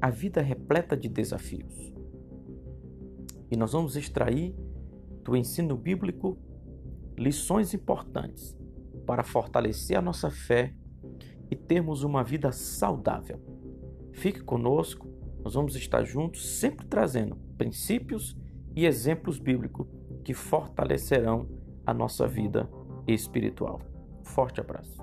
a vida repleta de desafios. E nós vamos extrair do ensino bíblico lições importantes para fortalecer a nossa fé e termos uma vida saudável. Fique conosco, nós vamos estar juntos sempre trazendo princípios e exemplos bíblicos que fortalecerão a nossa vida espiritual. Forte abraço.